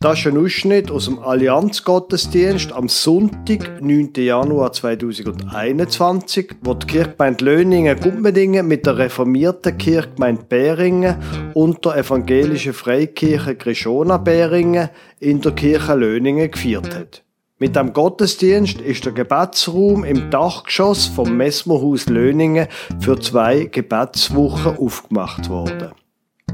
Das ist ein Ausschnitt aus dem Allianzgottesdienst am Sonntag, 9. Januar 2021, wo die Kirchgemeinde Löningen-Gumpendingen mit der reformierten Kirchgemeinde Beringen und der evangelischen Freikirche Grishona Beringen in der Kirche Löningen gefeiert hat. Mit dem Gottesdienst ist der Gebetsraum im Dachgeschoss vom Messmerhaus Löningen für zwei Gebetswochen aufgemacht worden.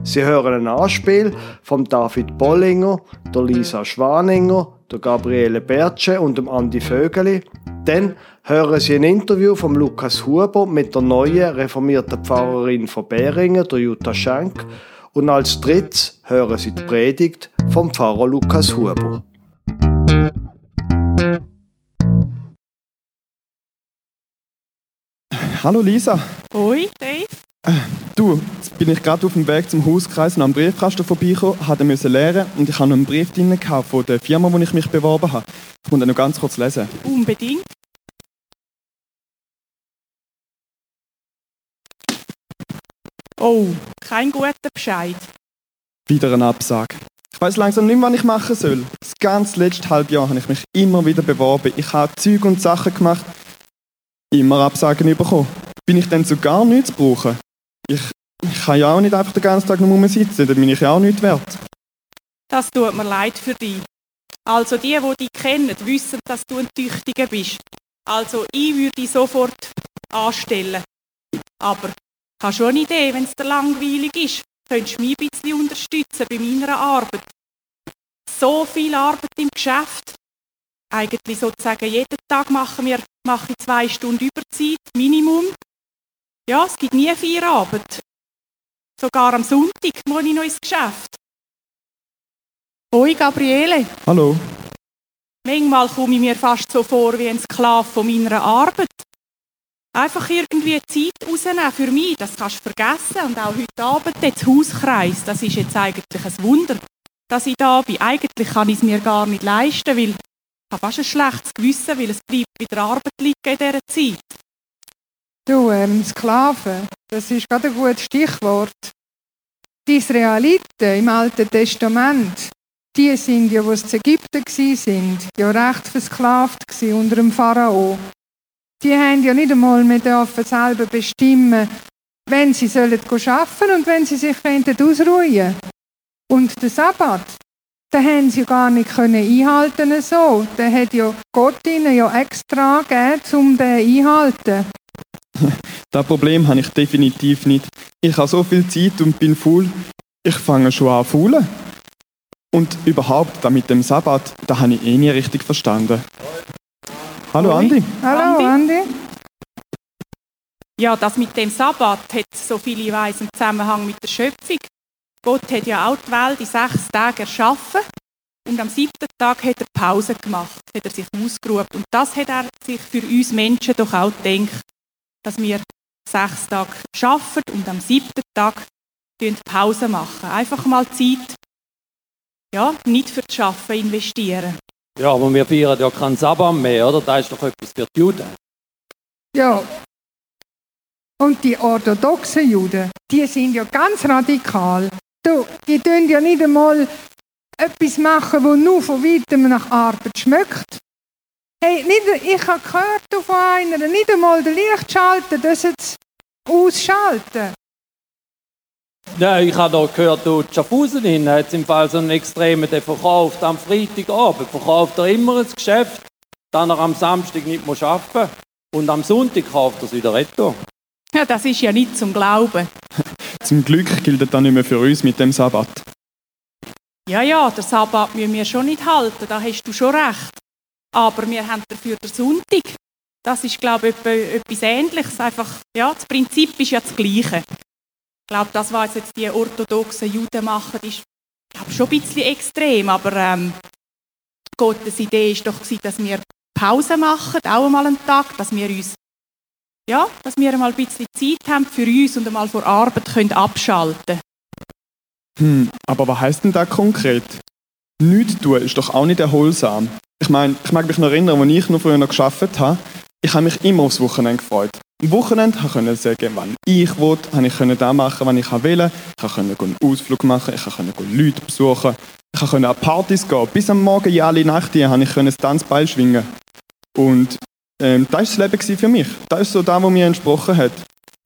Sie hören ein Anspiel von David Bollinger, der Lisa Schwaninger, der Gabriele Bertsche und dem Andi Vögeli. Dann hören Sie ein Interview von Lukas Huber mit der neuen reformierten Pfarrerin von Beringen, der Jutta Schenk. Und als drittes hören Sie die Predigt vom Pfarrer Lukas Huber. Hallo Lisa. Hoi, Dave. Du, jetzt bin ich gerade auf dem Weg zum Hauskreis und am Briefkasten vorbeigekommen, musste müssen lernen und ich habe noch einen Brief drin gehabt von der Firma, wo ich mich beworben habe. Ich muss den noch ganz kurz lesen. Unbedingt. Oh, kein guter Bescheid. Wieder eine Absage. Ich weiß langsam nicht mehr, was ich machen soll. Das ganze letzte halbe Jahr habe ich mich immer wieder beworben. Ich habe Zeug und Sachen gemacht, immer Absagen bekommen. Bin ich denn zu gar nichts zu brauchen? Ich, ich kann ja auch nicht einfach den ganzen Tag nur sitzen, dann bin ich ja auch nicht wert. Das tut mir leid für dich. Also die, die dich kennen, wissen, dass du ein Tüchtiger bist. Also ich würde dich sofort anstellen. Aber habe schon eine Idee, wenn es dir langweilig ist. Könntest du mich ein bisschen unterstützen bei meiner Arbeit. So viel Arbeit im Geschäft. Eigentlich sozusagen jeden Tag machen wir, mache ich zwei Stunden Überzeit, Minimum. Ja, es gibt nie Feierabend. Sogar am Sonntag muss ich noch ins Geschäft. Hoi, Gabriele. Hallo. Manchmal komme ich mir fast so vor wie ein Sklave von meiner Arbeit. Einfach irgendwie Zeit rausnehmen für mich, das kannst du vergessen. Und auch heute Abend jetzt Hauskreis, das ist jetzt eigentlich ein Wunder, dass ich da bin. Eigentlich kann ich es mir gar nicht leisten, weil ich habe fast ein schlechtes Gewissen, weil es bleibt bei der Arbeit liegen in dieser Zeit. Du, ähm, Sklaven, das ist gerade ein gutes Stichwort. Die Israeliten im Alten Testament, die sind ja, sie in Ägypten sind, ja recht versklavt unter dem Pharao. Die haben ja nicht einmal mehr dürfen selber bestimmen, wenn sie sollen und wenn sie sich ausruhen Und der Sabbat, den haben sie gar nicht können einhalten so. Den hat ja Gott ihnen ja extra gegeben, um den einzuhalten. Das Problem habe ich definitiv nicht. Ich habe so viel Zeit und bin faul. Ich fange schon an faulen. Und überhaupt, da mit dem Sabbat, da habe ich eh nie richtig verstanden. Hallo Andi. Hallo Andi. Ja, das mit dem Sabbat hat, so viel ich weiss, einen Zusammenhang mit der Schöpfung. Gott hat ja auch die Welt in sechs Tagen erschaffen und am siebten Tag hat er Pause gemacht, hat er sich ausgeruht. Und das hat er sich für uns Menschen doch auch gedacht dass wir sechs Tage arbeiten und am siebten Tag Pause machen. Einfach mal Zeit, ja, nicht für das Arbeiten investieren. Ja, aber wir feiern ja keinen Sabbat mehr, oder? Das ist doch etwas für die Juden. Ja. Und die orthodoxen Juden, die sind ja ganz radikal. Du, die tun ja nicht einmal etwas machen, wo nur von weitem nach Arbeit schmeckt. Hey, nicht, ich habe gehört von einer, nicht einmal den Lichtschalter, das jetzt ausschalten. Nein, ich habe da gehört, du Schaffhausen hin hat im Fall so einen Extremen, der verkauft am Freitagabend, verkauft er immer ein Geschäft, dann er am Samstag nicht muss arbeiten und am Sonntag kauft er es wieder retto. Ja, das ist ja nicht zum Glauben. zum Glück gilt das nicht mehr für uns mit dem Sabbat. Ja, ja, der Sabbat müssen wir schon nicht halten, da hast du schon recht. Aber wir haben dafür den Sonntag. Das ist, glaube ich, etwas Ähnliches. Einfach, ja, das Prinzip ist ja das Gleiche. Ich glaube, das, was jetzt die orthodoxen Juden machen, ist glaube, schon ein bisschen extrem. Aber ähm, Gottes Idee ist doch, dass wir Pause machen, auch einmal einen Tag, dass wir uns ja, dass wir einmal ein bisschen Zeit haben für uns und einmal vor Arbeit können abschalten Hm, aber was heißt denn das konkret? Nichts tun ist doch auch nicht erholsam. Ich meine, ich mag mich noch erinnern, als ich noch früher noch gearbeitet habe, ich habe mich immer aufs Wochenende gefreut. Am Wochenende konnte ich sagen, wann ich wollte, habe ich das machen, wann ich will. Ich konnte einen Ausflug machen, ich konnte Leute besuchen. Ich konnte an Partys gehen. Bis am Morgen, ja, alle Nacht, konnte ich das Tanzbeil schwingen. Und ähm, das war das Leben für mich. Das ist so das, was mir entsprochen hat.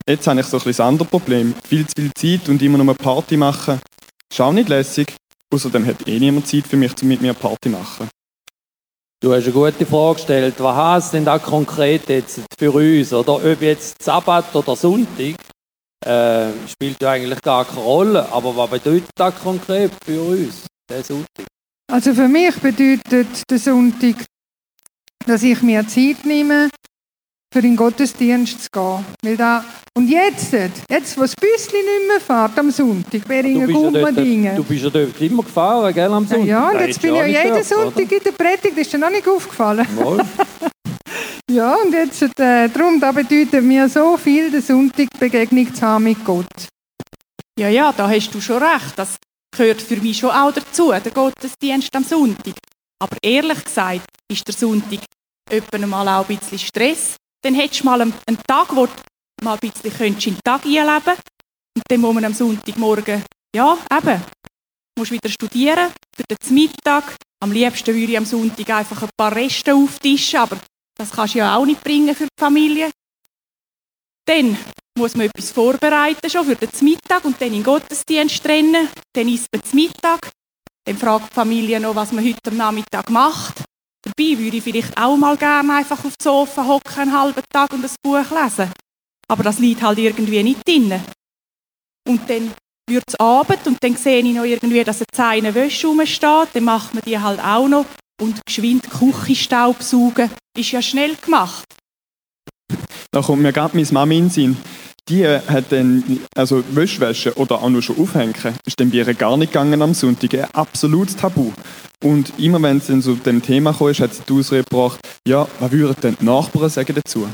Jetzt habe ich so ein bisschen ein anderes Problem. Viel zu viel Zeit und immer nur eine Party machen. Ist auch nicht lässig. Außerdem hat eh niemand Zeit für mich, um mit mir eine Party zu machen. Du hast eine gute Frage gestellt. Was heißt denn da konkret jetzt für uns? Oder ob jetzt Sabbat oder Sonntag, äh, spielt ja eigentlich gar keine Rolle. Aber was bedeutet das konkret für uns, der Sonntag? Also für mich bedeutet der Sonntag, dass ich mir Zeit nehme, für den Gottesdienst zu gehen. Weil da, und jetzt, jetzt, wo das Büsschen nicht mehr fährt am Sonntag, bist, ja Gummerdingen. du bist ja dort immer gefahren, gell, am Sonntag? Ja, und jetzt bin ich ja jeden dort, Sonntag in der Predigt, das ist dir noch nicht aufgefallen. oder? Ja, und jetzt, äh, darum, da bedeutet mir so viel, der Sonntag Begegnung zu haben mit Gott. Ja, ja, da hast du schon recht. Das gehört für mich schon auch dazu, der Gottesdienst am Sonntag. Aber ehrlich gesagt ist der Sonntag etwa mal auch ein bisschen Stress. Dann hättest du mal einen, Tag, wo du mal ein bisschen könntest in den Tag einleben Und dann muss man am Sonntagmorgen, ja, eben, musst wieder studieren für den Mittag. Am liebsten würde ich am Sonntag einfach ein paar Reste auftischen, aber das kannst du ja auch nicht bringen für die Familie. Dann muss man etwas vorbereiten schon für den Mittag und dann in den Gottesdienst rennen. Dann isst man zum Mittag. Dann fragt die Familie noch, was man heute am Nachmittag macht. Dabei würde ich vielleicht auch mal gerne einfach auf dem Sofa hocken, einen halben Tag und ein Buch lesen. Aber das liegt halt irgendwie nicht drin. Und dann wird es Abend und dann sehe ich noch irgendwie, dass eine Zeine Wäsche rumsteht. Dann macht man die halt auch noch. Und geschwind Küchenstaub saugen ist ja schnell gemacht. Da kommt mir gerade meine Mami in den Sinn. Die hat dann, also Wäschwäsche oder auch nur schon aufhängen, ist dann bei ihr gar nicht gegangen am Sonntag. Ein absolutes Tabu. Und immer wenn es dann zu dem Thema kam, hat sie die Ausrede gebracht, ja, was würden denn die Nachbarn sagen dazu?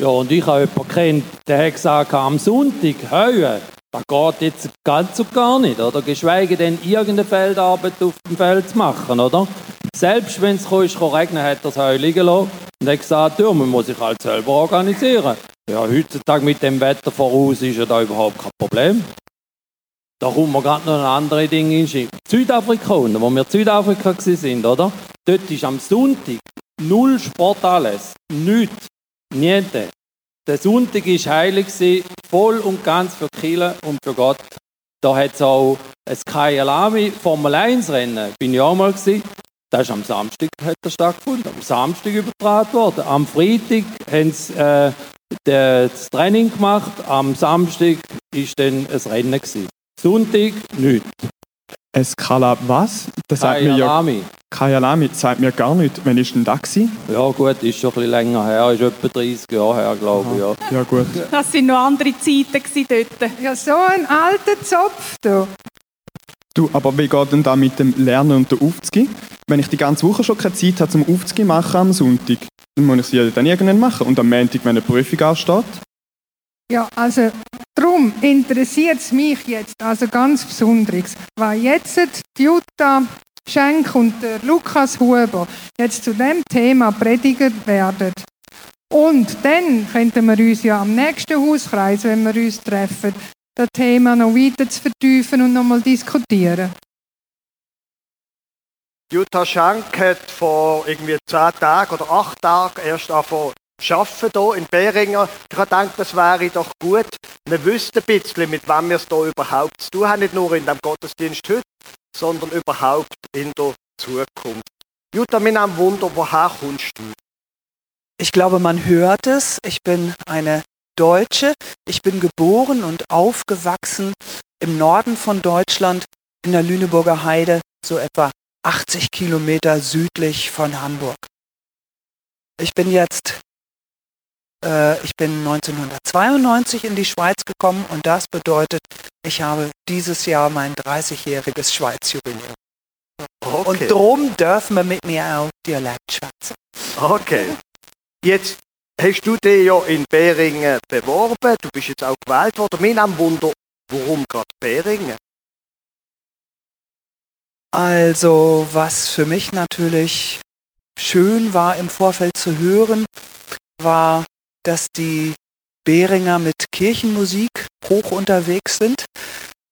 Ja, und ich habe jemanden kennt, der hat gesagt, am Sonntag, hey, das geht jetzt ganz und gar nicht, oder? Geschweige denn, irgendeine Feldarbeit auf dem Feld zu machen, oder? Selbst wenn es regnen, hat er das Heu liegen lassen und hat gesagt, ja, man muss sich halt selber organisieren. Ja, heutzutage mit dem Wetter voraus ist ja da überhaupt kein Problem. Da kommt mir gerade noch ein andere Ding in. Südafrika, unten, wo wir in Südafrika sind, oder? Dort ist am Sonntag null Sportanlässe, nichts, niente. Der Sonntag war heilig, voll und ganz für Kirche und für Gott. Da hat es auch ein Kyalami Formel 1 Rennen, bin ich auch mal gewesen. Das ist am Samstag hat das stattgefunden, am Samstag übertragen worden. Am Freitag haben sie äh, das Training gemacht, am Samstag war dann ein Rennen. Gewesen. Sonntag nichts. Eskala was? Das sagt mir ja Kyalami. Kayalami, das sagt mir gar nicht. Wann ist denn das gewesen? Ja gut, ist schon ein bisschen länger her, ist etwa 30 Jahre her, glaube ich. Ja. Ja gut. Das sind noch andere Zeiten gewesen dort. Ja, so ein alter Zopf, du. Du, aber wie geht denn da mit dem Lernen und der Aufzugehen? Wenn ich die ganze Woche schon keine Zeit habe zum Aufzugehen machen am Sonntag, muss ich sie dann irgendwann machen. Und am Montag, wenn eine Prüfung ansteht, Ja, also darum interessiert es mich jetzt also ganz besonders, weil jetzt die Jutta Schenk und der Lukas Huber jetzt zu dem Thema predigen werden. Und dann könnten wir uns ja am nächsten Hauskreis, wenn wir uns treffen, das Thema noch weiter zu vertiefen und nochmal diskutieren. Jutta Schenk hat vor irgendwie zehn Tagen oder acht Tagen erst angefangen arbeiten hier in Beringen. Ich habe gedacht, das wäre doch gut. Wir wüssten ein bisschen, mit wem wir es hier überhaupt zu tun haben. Nicht nur in dem Gottesdienst heute, sondern überhaupt in der Zukunft. Jutta, mir nimmt Wunder, woher kommst du? Ich glaube, man hört es. Ich bin eine Deutsche. Ich bin geboren und aufgewachsen im Norden von Deutschland in der Lüneburger Heide, so etwa 80 Kilometer südlich von Hamburg. Ich bin jetzt, äh, ich bin 1992 in die Schweiz gekommen und das bedeutet, ich habe dieses Jahr mein 30-jähriges Schweizjubiläum. Und Okay. drum dürfen wir mit mir auch Dialekt schwätzen. okay. Jetzt hast du dich ja in Beringen beworben. Du bist jetzt auch gewählt worden. Mir nimmt Wunder, warum gerade Beringen? Also, was für mich natürlich schön war im Vorfeld zu hören, war, dass die Beringer mit Kirchenmusik hoch unterwegs sind.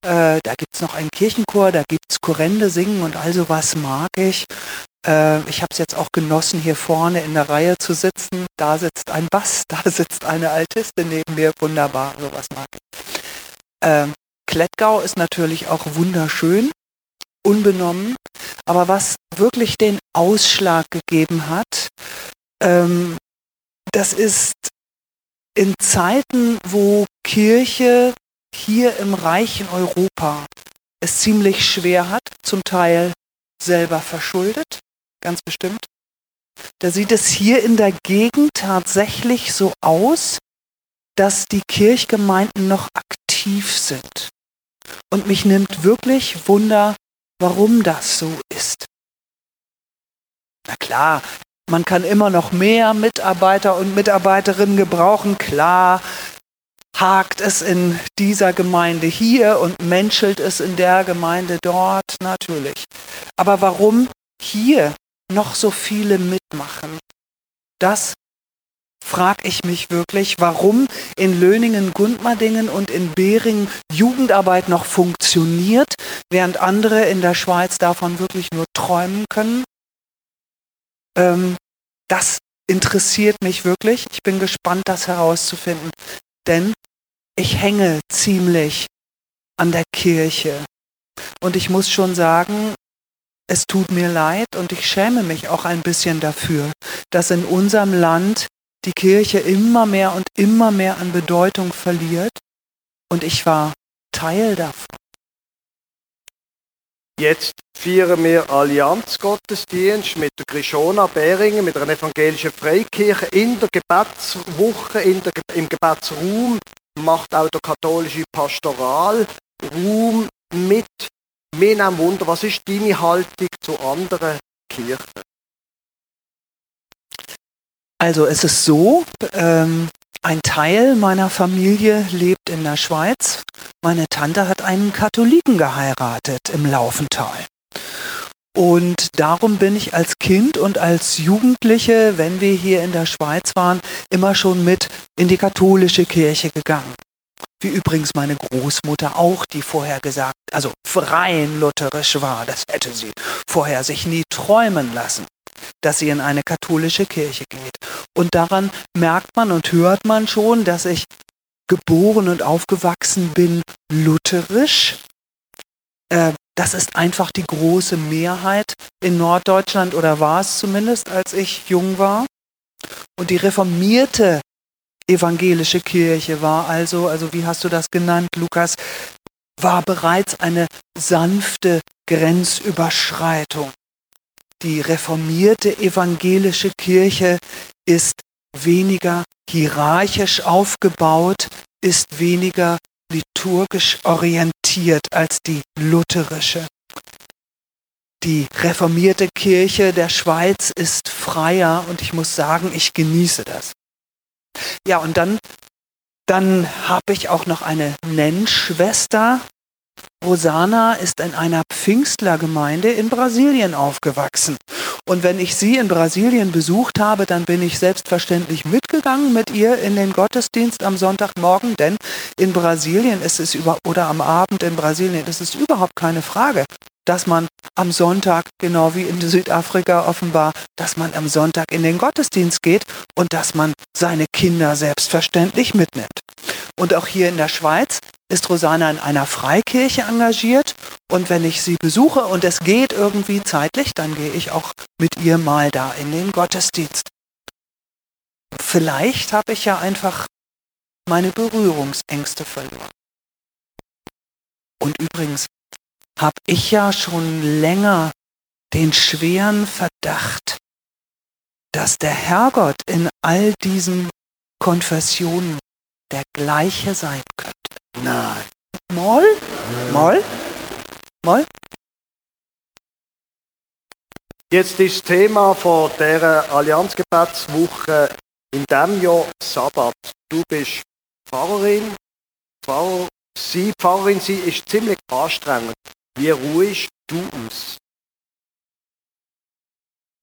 Äh, da gibt es noch einen Kirchenchor, da gibt es Chorende singen und all sowas mag ich. Äh, ich habe es jetzt auch genossen, hier vorne in der Reihe zu sitzen. Da sitzt ein Bass, da sitzt eine Altistin neben mir. Wunderbar, sowas mag ich. Ähm, Klettgau ist natürlich auch wunderschön, unbenommen. Aber was wirklich den Ausschlag gegeben hat, ähm, das ist in Zeiten, wo Kirche hier im reichen Europa es ziemlich schwer hat, zum Teil selber verschuldet, ganz bestimmt. Da sieht es hier in der Gegend tatsächlich so aus, dass die Kirchgemeinden noch aktiv sind. Und mich nimmt wirklich Wunder, warum das so ist. Na klar, man kann immer noch mehr Mitarbeiter und Mitarbeiterinnen gebrauchen, klar. Hakt es in dieser Gemeinde hier und menschelt es in der Gemeinde dort, natürlich. Aber warum hier noch so viele mitmachen? Das frage ich mich wirklich, warum in Löningen, Gundmardingen und in Beringen Jugendarbeit noch funktioniert, während andere in der Schweiz davon wirklich nur träumen können. Ähm, das interessiert mich wirklich. Ich bin gespannt, das herauszufinden. Denn ich hänge ziemlich an der Kirche. Und ich muss schon sagen, es tut mir leid und ich schäme mich auch ein bisschen dafür, dass in unserem Land die Kirche immer mehr und immer mehr an Bedeutung verliert. Und ich war Teil davon. Jetzt feiern wir Allianzgottesdienst mit der Grishona Beringen, mit einer evangelischen Freikirche in der Gebetswoche, in der, im Gebetsraum macht auch der katholische Pastoralraum mit. Mir nimmt Wunder, was ist deine Haltung zu anderen Kirchen? Also es ist so, ähm, ein Teil meiner Familie lebt in der Schweiz. Meine Tante hat einen Katholiken geheiratet im Laufental. Und darum bin ich als Kind und als Jugendliche, wenn wir hier in der Schweiz waren, immer schon mit in die katholische Kirche gegangen. Wie übrigens meine Großmutter auch, die vorher gesagt, also rein lutherisch war, das hätte sie vorher sich nie träumen lassen, dass sie in eine katholische Kirche geht. Und daran merkt man und hört man schon, dass ich geboren und aufgewachsen bin lutherisch. Äh, das ist einfach die große Mehrheit in Norddeutschland oder war es zumindest, als ich jung war. Und die reformierte evangelische Kirche war also, also wie hast du das genannt, Lukas, war bereits eine sanfte Grenzüberschreitung. Die reformierte evangelische Kirche ist weniger hierarchisch aufgebaut, ist weniger liturgisch orientiert als die lutherische. Die reformierte Kirche der Schweiz ist freier und ich muss sagen, ich genieße das. Ja, und dann, dann habe ich auch noch eine Nennschwester. Rosana ist in einer Pfingstlergemeinde in Brasilien aufgewachsen. Und wenn ich sie in Brasilien besucht habe, dann bin ich selbstverständlich mitgegangen mit ihr in den Gottesdienst am Sonntagmorgen, denn in Brasilien ist es über oder am Abend in Brasilien ist es überhaupt keine Frage, dass man am Sonntag, genau wie in Südafrika offenbar, dass man am Sonntag in den Gottesdienst geht und dass man seine Kinder selbstverständlich mitnimmt. Und auch hier in der Schweiz ist Rosanna in einer Freikirche engagiert und wenn ich sie besuche und es geht irgendwie zeitlich, dann gehe ich auch mit ihr mal da in den Gottesdienst. Vielleicht habe ich ja einfach meine Berührungsängste verloren. Und übrigens habe ich ja schon länger den schweren Verdacht, dass der Herrgott in all diesen Konfessionen der gleiche sein könnte. Nein. Moll? Moll? Moll? Jetzt ist das Thema von dieser Allianzgebetswoche in diesem Jahr Sabbat. Du bist Pfarrerin. Pfarrer, sie, Pfarrerin sie ist ziemlich anstrengend. Wie ruhig du aus?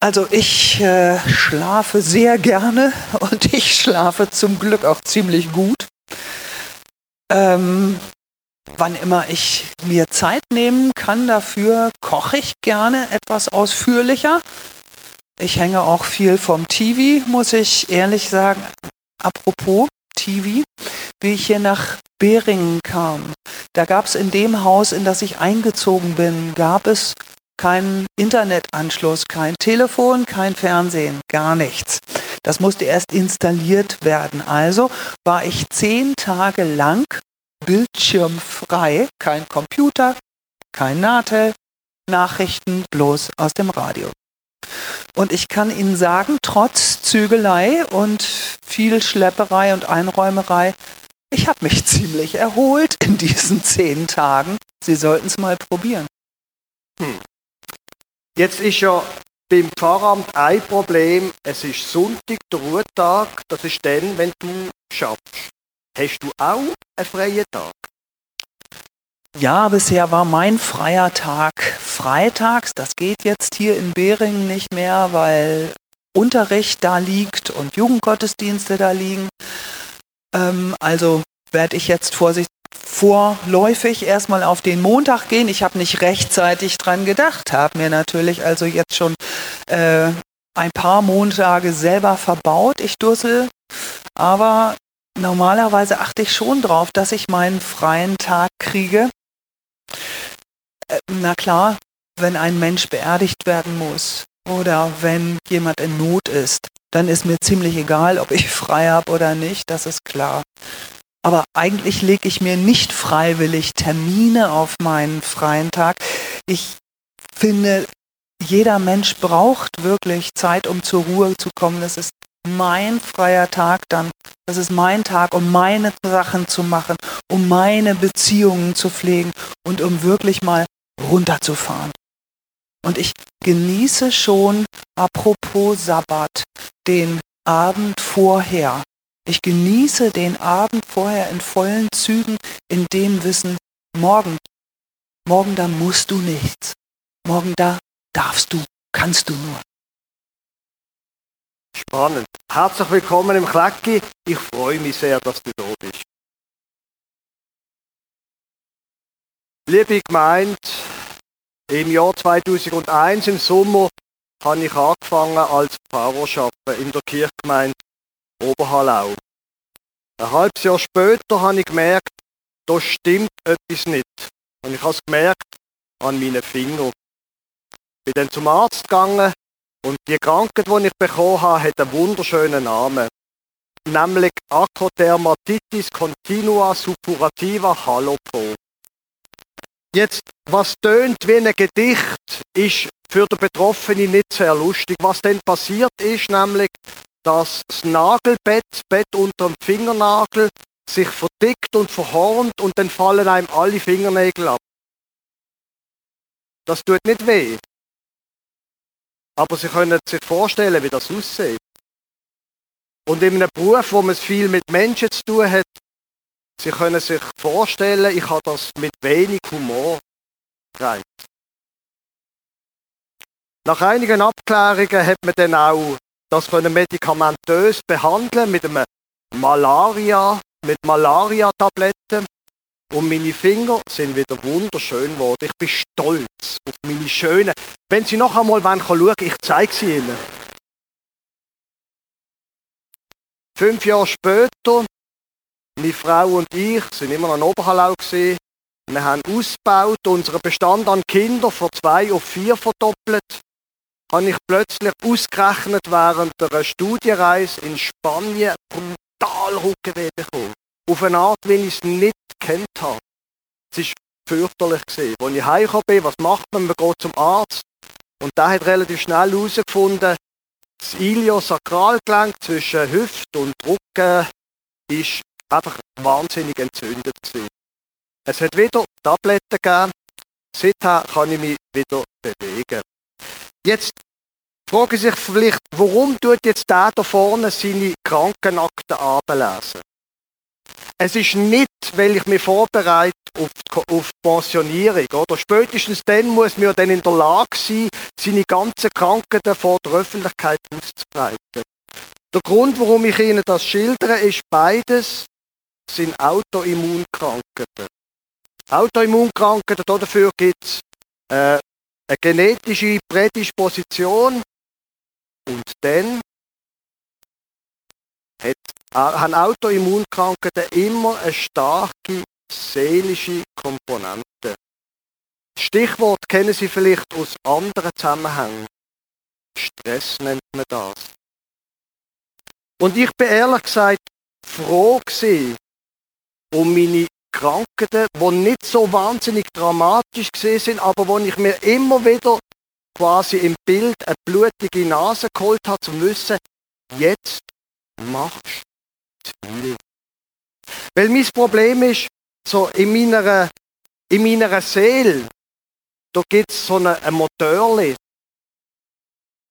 Also ich äh, schlafe sehr gerne und ich schlafe zum Glück auch ziemlich gut. Ähm, wann immer ich mir Zeit nehmen kann dafür, koche ich gerne etwas ausführlicher. Ich hänge auch viel vom TV, muss ich ehrlich sagen. Apropos TV, wie ich hier nach Beringen kam, da gab es in dem Haus, in das ich eingezogen bin, gab es keinen Internetanschluss, kein Telefon, kein Fernsehen, gar nichts. Das musste erst installiert werden. Also war ich zehn Tage lang bildschirmfrei, kein Computer, kein Natel, Nachrichten bloß aus dem Radio. Und ich kann Ihnen sagen, trotz Zügelei und viel Schlepperei und Einräumerei, ich habe mich ziemlich erholt in diesen zehn Tagen. Sie sollten es mal probieren. Hm. Jetzt ist ja beim Pfarramt ein Problem, es ist Sonntag, der Ruhetag, das ist dann, wenn du schaffst. Hast du auch einen freien Tag? Ja, bisher war mein freier Tag freitags. Das geht jetzt hier in Beringen nicht mehr, weil Unterricht da liegt und Jugendgottesdienste da liegen. Ähm, also werde ich jetzt vorsichtig vorläufig erstmal auf den Montag gehen. Ich habe nicht rechtzeitig dran gedacht, habe mir natürlich also jetzt schon äh, ein paar Montage selber verbaut, ich Dussel. Aber normalerweise achte ich schon drauf, dass ich meinen freien Tag kriege. Äh, na klar, wenn ein Mensch beerdigt werden muss oder wenn jemand in Not ist, dann ist mir ziemlich egal, ob ich frei habe oder nicht, das ist klar. Aber eigentlich lege ich mir nicht freiwillig Termine auf meinen freien Tag. Ich finde, jeder Mensch braucht wirklich Zeit, um zur Ruhe zu kommen. Das ist mein freier Tag dann. Das ist mein Tag, um meine Sachen zu machen, um meine Beziehungen zu pflegen und um wirklich mal runterzufahren. Und ich genieße schon, apropos Sabbat, den Abend vorher. Ich genieße den Abend vorher in vollen Zügen, in dem Wissen, morgen, morgen da musst du nichts. Morgen da darfst du, kannst du nur. Spannend. Herzlich willkommen im Klecki. Ich freue mich sehr, dass du da bist. Liebe Gemeinde, im Jahr 2001 im Sommer habe ich angefangen als Pfarrer arbeiten in der Kirchgemeinde Oberhallau. Ein halbes Jahr später habe ich gemerkt, da stimmt etwas nicht. Und ich habe es gemerkt an meinen Fingern. Ich bin dann zum Arzt gegangen und die Krankheit, die ich bekommen habe, hat einen wunderschönen Namen. Nämlich Acrodermatitis continua suppurativa halopo. Jetzt, was tönt wie ein Gedicht, ist für den Betroffenen nicht sehr lustig. Was dann passiert ist, nämlich, dass das Nagelbett, Bett unter dem Fingernagel, sich verdickt und verhornt und dann fallen einem alle Fingernägel ab. Das tut nicht weh. Aber Sie können sich vorstellen, wie das aussieht. Und in einem Beruf, wo man viel mit Menschen zu tun hat, Sie können sich vorstellen, ich habe das mit wenig Humor gereicht. Nach einigen Abklärungen hat man dann auch das können medikamentös behandeln mit einem Malaria, mit Malaria-Tabletten. Und meine Finger sind wieder wunderschön geworden. Ich bin stolz auf meine schönen. Wenn Sie noch einmal schauen wollen, ich zeige sie Ihnen. Fünf Jahre später, meine Frau und ich sind immer noch in Oberhallau. Wir haben ausgebaut, unseren Bestand an Kindern von zwei auf vier verdoppelt habe ich plötzlich ausgerechnet während einer Studienreise in Spanien brutal Rückenweh bekommen. Auf eine Art, wie ich es nicht kennt habe. Es war fürchterlich. Gewesen. Als ich heimgekommen bin, was macht man? Man geht zum Arzt. Und der hat relativ schnell herausgefunden, das Iliosakralgelenk zwischen Hüfte und Rücken ist einfach wahnsinnig entzündet gewesen. Es hat wieder Tabletten gegeben. Seither kann ich mich wieder bewegen. Jetzt fragen sich vielleicht, warum tut jetzt der da vorne seine Krankenakten ablesen? Es ist nicht, weil ich mich vorbereite auf die, auf Pensionierung. Oder? Spätestens dann muss man dann in der Lage sein, seine ganzen Krankheiten vor der Öffentlichkeit auszubreiten. Der Grund, warum ich Ihnen das schildere, ist beides sind Autoimmunkrankheiten. Autoimmunkrankheiten, dafür gibt es äh, eine genetische Prädisposition und dann hat, äh, haben Autoimmunkrankheiten immer eine starke seelische Komponente. Das Stichwort kennen Sie vielleicht aus anderen Zusammenhängen. Stress nennt man das. Und ich bin ehrlich gesagt froh gewesen um meine Krankheiten, die nicht so wahnsinnig dramatisch sind, aber wo ich mir immer wieder quasi im Bild eine blutige Nase geholt habe, zum Wissen, jetzt machst du viel. Weil mein Problem ist, so in meiner, in meiner Seele, da gibt es so eine, ein Motorli.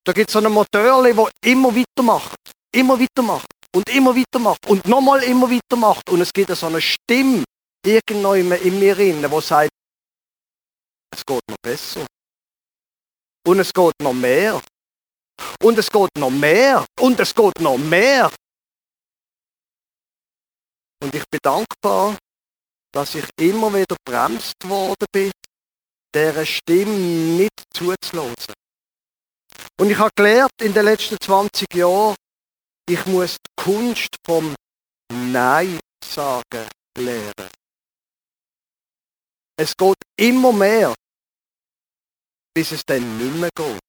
Da gibt es so ein Motorli, das immer weitermacht. Immer weitermacht. Und immer weitermacht. Und nochmal immer weitermacht. Und es gibt so eine Stimme irgendwo in mir drin, die sagt, es geht noch besser. Und es geht noch mehr. Und es geht noch mehr. Und es geht noch mehr. Und ich bin dankbar, dass ich immer wieder bremst worden bin, dieser Stimme nicht zuzulassen. Und ich habe gelernt in den letzten 20 Jahren, ich muss die Kunst vom Nein sagen lernen. Es geht immer mehr, bis es dann nicht mehr geht.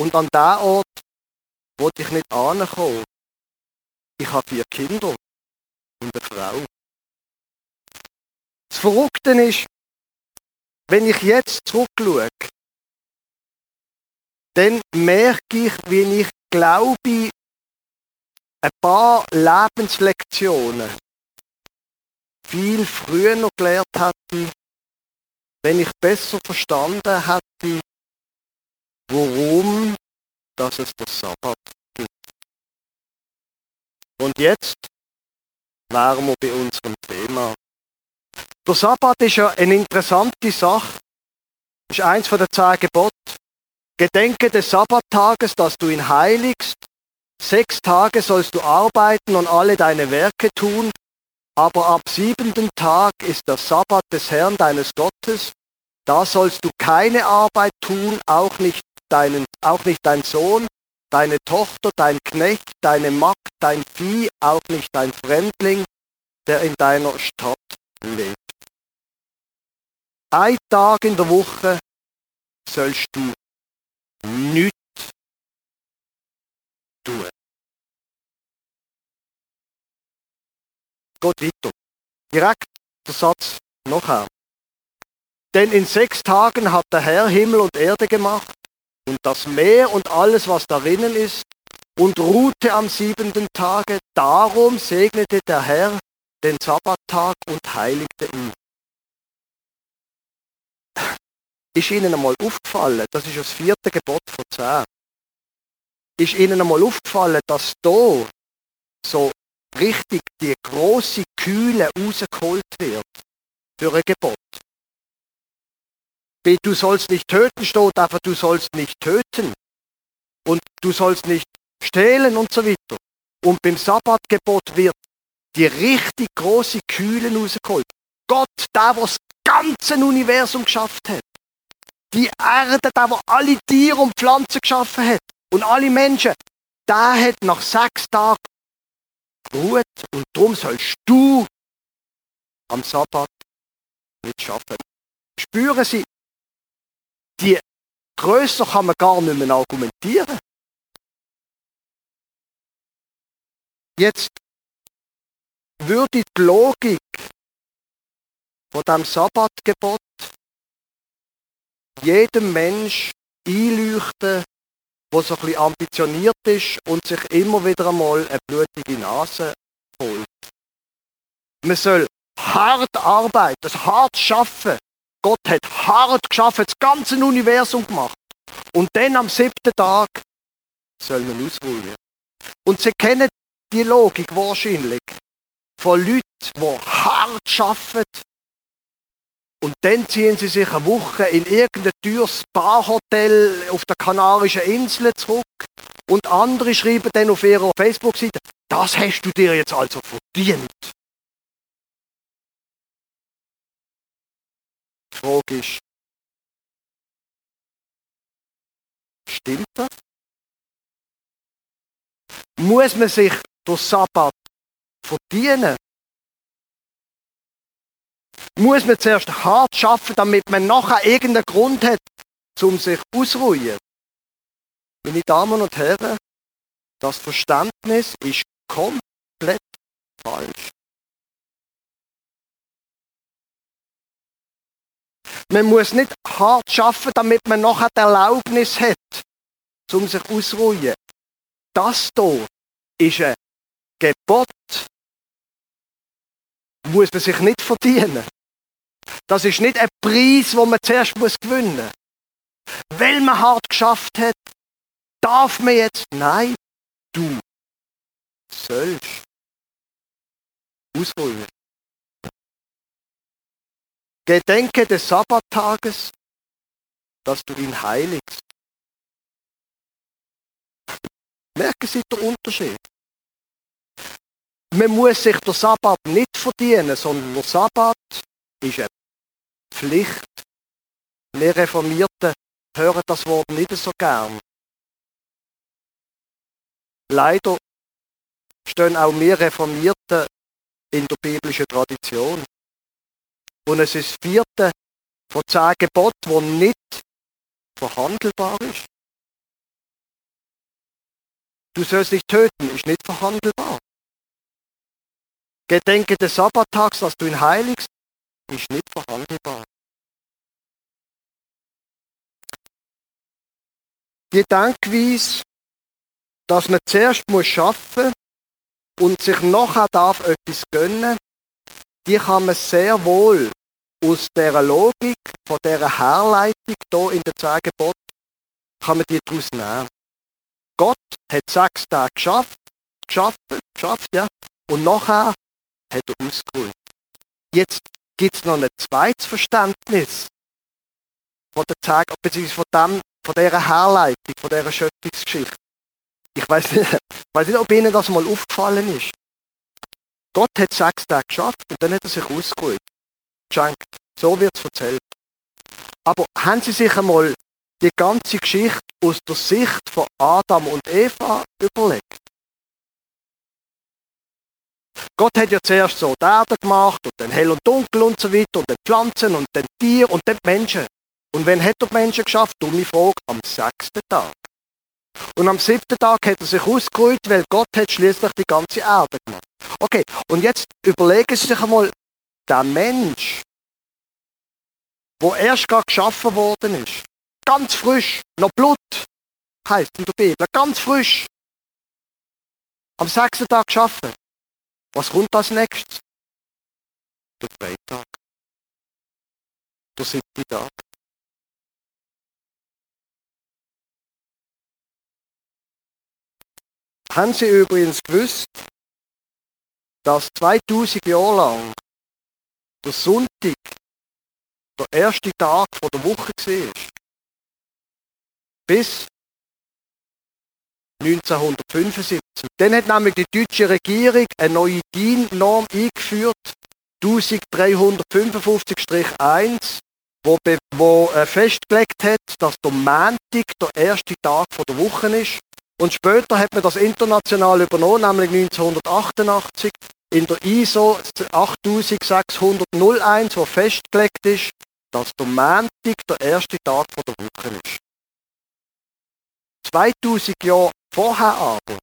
Und an diesem Ort wollte ich nicht ankommen. Ich habe vier Kinder und eine Frau. Das Verrückte ist, wenn ich jetzt zurückschaue, dann merke ich, wie ich glaube, ein paar Lebenslektionen viel früher noch gelernt hätte, wenn ich besser verstanden hätte, warum dass es das Sabbat gibt. Und jetzt wären wir bei unserem Thema. Der Sabbat ist ja eine interessante Sache. Ist eins von den zehn Geboten. Gedenke des Sabbattages, dass du ihn heiligst. Sechs Tage sollst du arbeiten und alle deine Werke tun, aber ab siebenten Tag ist der Sabbat des Herrn deines Gottes. Da sollst du keine Arbeit tun, auch nicht, deinen, auch nicht dein Sohn, deine Tochter, dein Knecht, deine Magd, dein Vieh, auch nicht dein Fremdling, der in deiner Stadt lebt. Ein Tag in der Woche sollst du nichts tun. Geht weiter. Direkt der Satz nachher. Denn in sechs Tagen hat der Herr Himmel und Erde gemacht und das Meer und alles, was darinnen ist, und ruhte am siebenten Tage. Darum segnete der Herr den Sabbattag und heiligte ihn. Ist Ihnen einmal aufgefallen, das ist das vierte Gebot von zehn, ist Ihnen einmal aufgefallen, dass da so richtig die große Kühle rausgeholt wird für ein Gebot? Du sollst nicht töten steht einfach, du sollst nicht töten. Und du sollst nicht stehlen und so weiter. Und beim Sabbatgebot wird die richtig große Kühle rausgeholt. Gott, der, der das ganze Universum geschafft hat. Die Erde, der, der alle Tiere und Pflanzen geschaffen hat. Und alle Menschen. Der hat nach sechs Tagen geruht. Und darum sollst du am Sabbat nicht schaffen. Spüren Sie, die größer kann man gar nicht mehr argumentieren. Jetzt würde die Logik von dem Sabbatgebot jedem Mensch einleuchten, der so ein bisschen ambitioniert ist und sich immer wieder einmal eine blutige Nase holt. Man soll hart arbeiten, hart schaffen. Gott hat hart geschafft, das ganze Universum gemacht. Und dann am siebten Tag soll man ausruhen. Und sie kennen die Logik wahrscheinlich von Leuten, die hart arbeiten. Und dann ziehen sie sich eine Woche in irgendein teures Spa-Hotel auf der Kanarischen Insel zurück. Und andere schreiben dann auf ihrer Facebook-Seite, das hast du dir jetzt also verdient. Frage ist, stimmt das? Muss man sich durch Sabbat verdienen? Muss man zuerst hart schaffen, damit man nachher irgendeinen Grund hat, um sich ausruhen? Meine Damen und Herren, das Verständnis ist komplett falsch. Man muss nicht hart schaffen, damit man nachher die Erlaubnis hat, um sich auszuruhen. Das hier ist ein Gebot. Muss man sich nicht verdienen. Das ist nicht ein Preis, den man zuerst gewinnen muss. Weil man hart geschafft hat, darf man jetzt. Nein, du sollst ausruhen. Gedenke des Sabbattages, dass du ihn heiligst. Merken Sie den Unterschied? Man muss sich der Sabbat nicht verdienen, sondern der Sabbat ist eine Pflicht. Wir Reformierten hören das Wort nicht so gern. Leider stehen auch wir Reformierten in der biblischen Tradition. Und es ist das vierte von zehn Geboten, das nicht verhandelbar ist. Du sollst nicht töten, ist nicht verhandelbar. Gedenke des Sabbattags, dass du ihn heiligst, ist nicht verhandelbar. Die Denkweise, dass man zuerst muss arbeiten und sich nachher darf etwas gönnen, die kann man sehr wohl aus der Logik, von dieser Herleitung hier in den zehn Geboten, kann man die daraus nehmen. Gott hat sechs Tage geschafft, geschafft, geschafft, ja, und nachher hat er ausgeruht. Jetzt gibt es noch ein zweites Verständnis von der Tag, beziehungsweise von, dem, von dieser Herleitung, von dieser Schöpfungsgeschichte. Ich weiß nicht, nicht, ob Ihnen das mal aufgefallen ist. Gott hat sechs Tage geschafft und dann hat er sich ausgeruht. Geschenkt. So wird es erzählt. Aber haben Sie sich einmal die ganze Geschichte aus der Sicht von Adam und Eva überlegt? Gott hat ja zuerst so die Erde gemacht und dann hell und dunkel und so weiter und dann Pflanzen und dann Tier und dann Menschen. Und wenn hat er die Menschen geschafft? Dumme Frage, am sechsten Tag. Und am siebten Tag hat er sich ausgeruht, weil Gott hat schließlich die ganze Erde gemacht. Okay, und jetzt überlegen Sie sich einmal, der Mensch, wo erst gerade geschaffen worden ist, ganz frisch, noch Blut, heißt in der Bibel, ganz frisch, am sechsten Tag geschaffen. Was kommt als nächstes? Der Freitag. Der siebte Tag. Haben Sie übrigens gewusst, dass 2000 Jahre lang der Sonntag der erste Tag der Woche war? Bis 1975. Dann hat nämlich die deutsche Regierung eine neue DIN-Norm eingeführt, 1355-1, wo, wo äh, festgelegt hat, dass der Montag der erste Tag der Woche ist. Und später hat man das international übernommen, nämlich 1988 in der ISO 8601, wo festgelegt ist, dass der Montag der erste Tag der Woche ist. 2000 Jahre vorher aber,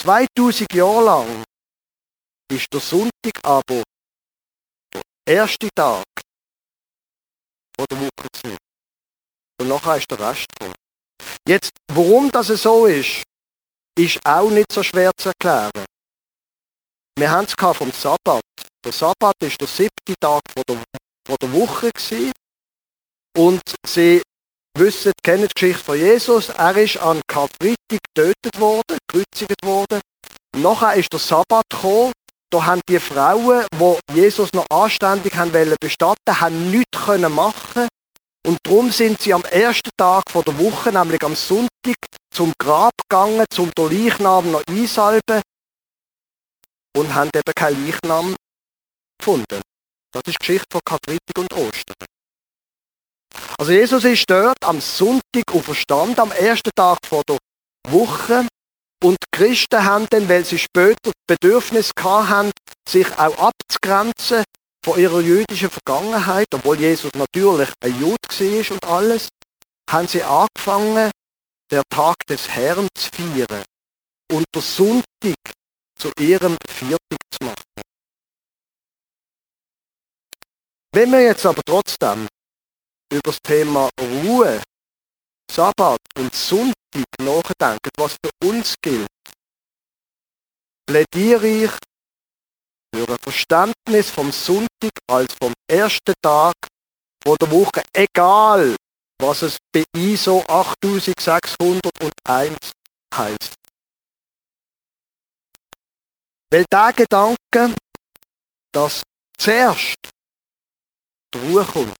2000 Jahre lang, ist der Sonntag aber der erste Tag der Woche gewesen. Und nachher ist der Rest gekommen. Jetzt, warum das so ist, ist auch nicht so schwer zu erklären. Wir haben es vom Sabbat. Der Sabbat ist der siebte Tag der, der Woche gewesen. und sie wissen, kennen die Geschichte von Jesus. Er ist an Karfreitag getötet worden, gekreuzigt worden. Nachher ist der Sabbat gekommen. Da haben die Frauen, die Jesus noch anständig wollen bestatten, haben nichts können machen. Und darum sind sie am ersten Tag der Woche, nämlich am Sonntag, zum Grab gegangen, zum den Leichnam noch einsalben und haben eben keinen Leichnam gefunden. Das ist die Geschichte von Karfreitag und Ostern. Also Jesus ist dort am Sonntag auferstanden, am ersten Tag vor der Woche. Und die Christen haben dann, weil sie später das Bedürfnis hatten, sich auch abzugrenzen von ihrer jüdischen Vergangenheit, obwohl Jesus natürlich ein Jude war und alles, haben sie angefangen, der Tag des Herrn zu feiern und der Sonntag zu ihrem Viertag zu machen. Wenn wir jetzt aber trotzdem über das Thema Ruhe, Sabbat und Sonntag nachdenken, was für uns gilt, plädiere ich für ein Verständnis vom Sonntag als vom ersten Tag der Woche, egal was es bei ISO 8601 heißt. Weil der Gedanke, dass zuerst die Ruhe kommt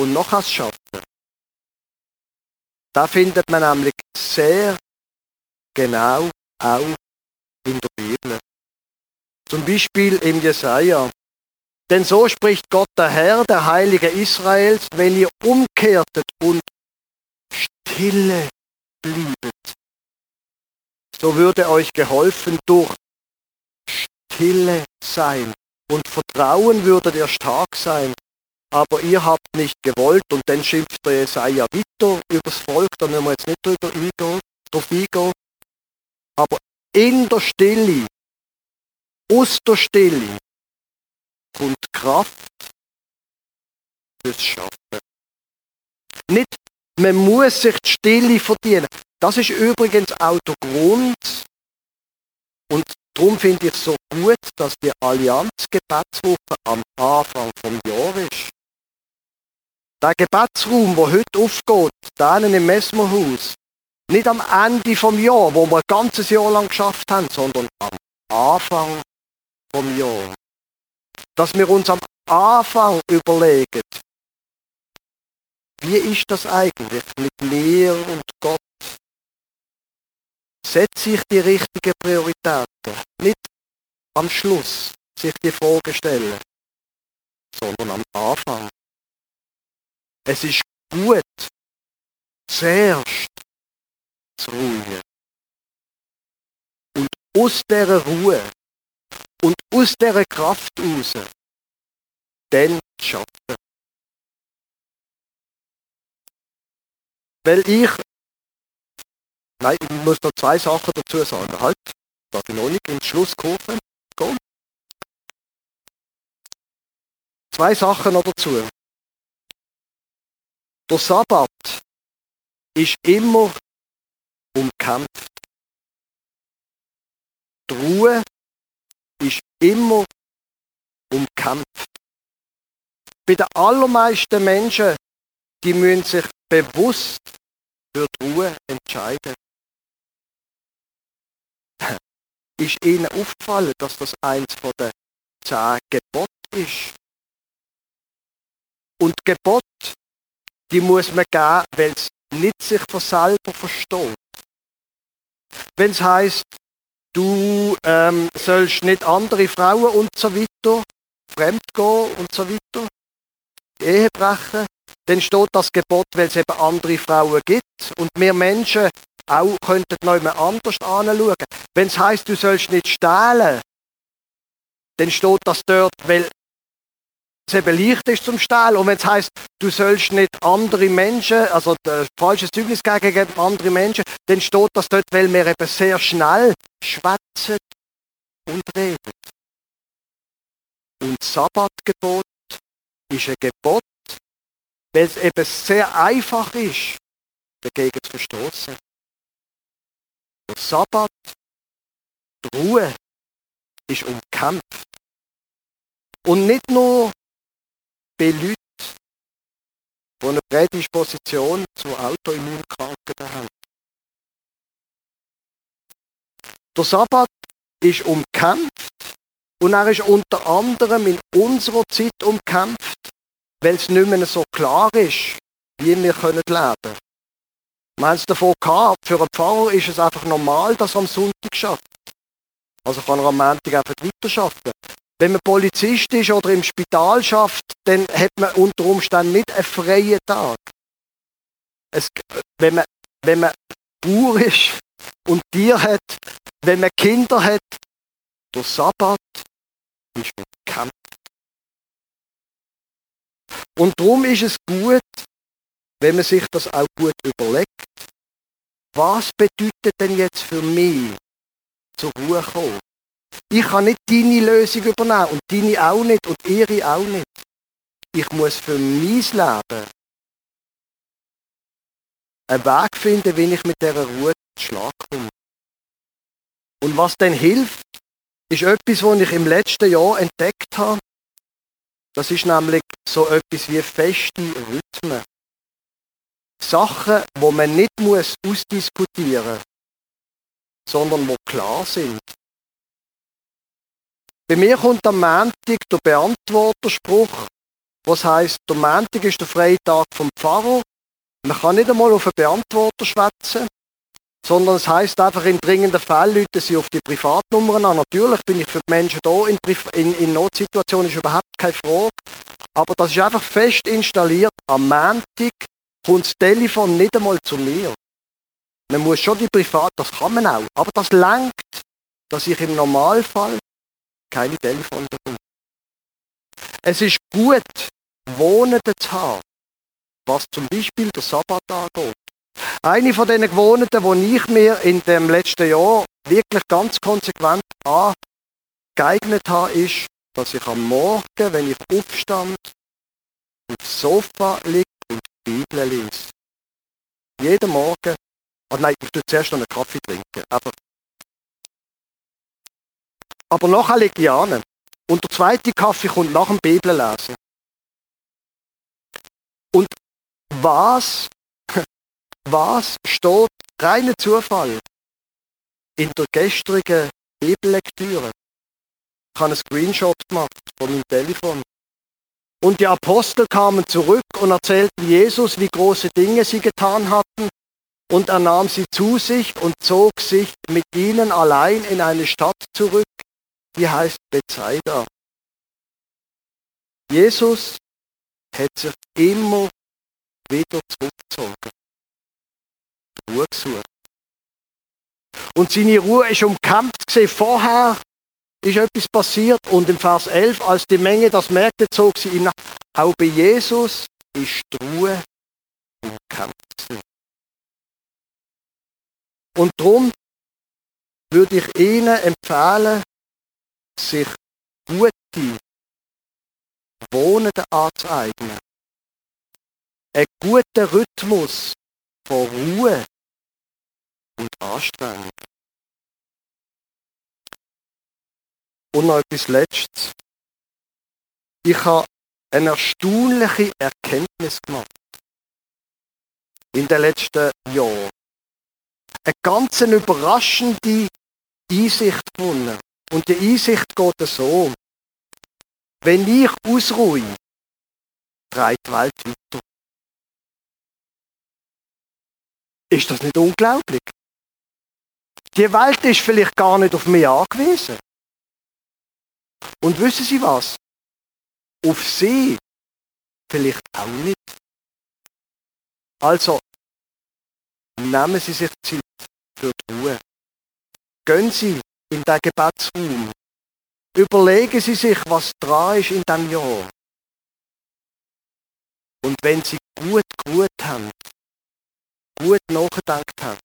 und noch das Schaffen, da findet man nämlich sehr genau auch in der Bibel. Zum Beispiel im Jesaja. Denn so spricht Gott der Herr, der Heilige Israels, wenn ihr umkehrtet und stille bliebet, so würde euch geholfen durch stille sein und Vertrauen würdet ihr stark sein. Aber ihr habt nicht gewollt und dann schimpft der Jesaja weiter über das Volk, da müssen wir jetzt nicht drüber eingehen. Aber in der Stille, aus der Stille, kommt Kraft fürs Schaffen. Nicht, man muss sich die Stille verdienen. Das ist übrigens auch der Grund, und darum finde ich es so gut, dass die Allianz-Gebetswoche am Anfang vom Jahr ist. Der Gebetsraum, der heute aufgeht, da im Messmerhaus, nicht am Ende vom Jahr, wo wir ein ganzes Jahr lang geschafft haben, sondern am Anfang vom Jahr. Dass wir uns am Anfang überlegen, wie ist das eigentlich mit mir und Gott? setze ich die richtigen Prioritäten. Nicht am Schluss sich die Frage stellen, sondern am Anfang. Es ist gut, zuerst zu ruhen. Und aus dieser Ruhe und aus dieser Kraft raus dann zu schaffen. Weil ich Nein, ich muss noch zwei Sachen dazu sagen. Halt, darf ich noch nicht ins Schlusskurve gehen? Zwei Sachen noch dazu. Der Sabbat ist immer umkämpft. Die Ruhe ist immer umkämpft. Bei den allermeisten Menschen, die müssen sich bewusst für die Ruhe entscheiden ist ihnen aufgefallen, dass das eins von den zehn Geboten ist. Und Gebot, die muss man geben, weil es nicht sich von selber versteht. Wenn es heißt, du ähm, sollst nicht andere Frauen und so weiter, fremd gehen und so weiter, Ehe brechen, dann steht das Gebot, weil es eben andere Frauen gibt. Und wir Menschen auch könnten noch jemand anders anschauen. Wenn es heisst, du sollst nicht stehlen, dann steht das dort, weil es eben leicht ist zum Stehlen. Und wenn es heisst, du sollst nicht andere Menschen, also äh, falsches Zeugnis gegen andere Menschen, dann steht das dort, weil wir eben sehr schnell schwätzen und reden. Und das Sabbatgebot ist ein Gebot, weil es eben sehr einfach ist, dagegen zu verstoßen. Der Sabbat, die Ruhe, ist umkämpft. Und nicht nur bei Leuten, die eine Prädisposition zu Autoimmunkrankheiten haben. Der Sabbat ist umkämpft und er ist unter anderem in unserer Zeit umkämpft, weil es nicht mehr so klar ist, wie wir leben können. Wir haben es davon gehabt, für einen Pfarrer ist es einfach normal, dass er am Sonntag schafft. Also kann er am Montag einfach weiter schaffen. Wenn man Polizist ist oder im Spital schafft, dann hat man unter Umständen nicht einen freien Tag. Es, wenn, man, wenn man Bauer ist und Tier hat, wenn man Kinder hat, der Sabbat ist mit Kampf. Und darum ist es gut, wenn man sich das auch gut überlegt. Was bedeutet denn jetzt für mich zur Ruhe kommen? Ich kann nicht deine Lösung übernehmen und deine auch nicht und ihre auch nicht. Ich muss für mein Leben einen Weg finden, wie ich mit dieser Ruhe zu Schlag komme. Und was dann hilft, ist etwas, was ich im letzten Jahr entdeckt habe. Das ist nämlich so etwas wie feste Rhythmen. Sachen, wo man nicht muss ausdiskutieren muss, sondern wo klar sind. Bei mir kommt am Montag der Beantworterspruch, was heißt, der Montag ist der freie Tag vom Pfarrer. Man kann nicht einmal auf einen Beantworter schwätzen, sondern es heißt einfach in dringenden Fällen Leute sie auf die Privatnummern an. Natürlich bin ich für die Menschen da in, in, in Notsituationen ist überhaupt keine Frage, aber das ist einfach fest installiert. Am Montag kommt das Telefon nicht einmal zu mir. Man muss schon die Privat, das kann man auch, aber das lenkt, dass ich im Normalfall keine bekomme. Es ist gut, Wohnende zu haben, was zum Beispiel der Sabbat angeht. Eine von diesen Gewohnheiten, die ich mir in dem letzten Jahr wirklich ganz konsequent angeeignet habe, ist, dass ich am Morgen, wenn ich aufstand, aufs Sofa liege und die Bibel lese. Jeden Morgen. Oh nein, ich tue zuerst noch einen Kaffee trinken. Aber, aber nachher liege ich. Und der zweite Kaffee kommt nach dem Bibellesen. Und was, was steht, reiner Zufall, in der gestrigen Bibellektüre? Ich habe einen Screenshot gemacht von meinem Telefon. Und die Apostel kamen zurück und erzählten Jesus, wie große Dinge sie getan hatten. Und er nahm sie zu sich und zog sich mit ihnen allein in eine Stadt zurück, die heißt Bethsaida. Jesus hat sich immer wieder zurückgezogen. Ruhe gesucht. Und seine Ruhe ist umkämpft gesehen. Vorher ist etwas passiert und im Vers 11, als die Menge das merkte, zog sie ihn nach. Auch bei Jesus ist die Ruhe umkämpft. Und darum würde ich Ihnen empfehlen, sich gute Wohnende anzueignen. Ein guter Rhythmus von Ruhe und Anstrengung. Und noch etwas Letztes. Ich habe eine erstaunliche Erkenntnis gemacht in den letzten Jahren. Eine ganz überraschende Einsicht gefunden. Und die Einsicht geht so. Wenn ich ausruhe, treibt die Welt weiter. Ist das nicht unglaublich? Die Welt ist vielleicht gar nicht auf mich angewiesen. Und wissen Sie was? Auf Sie vielleicht auch nicht. Also, nehmen Sie sich Zeit für die Ruhe. Gehen Sie in den Gebetsraum. Überlegen Sie sich, was dran ist in diesem Jahr. Und wenn Sie gut geruht haben, gut nachgedacht haben,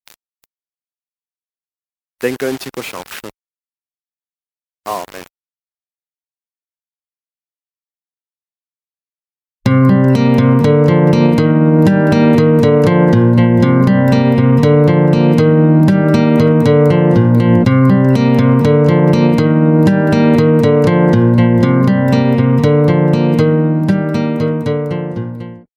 dann gehen Sie arbeiten. Amen.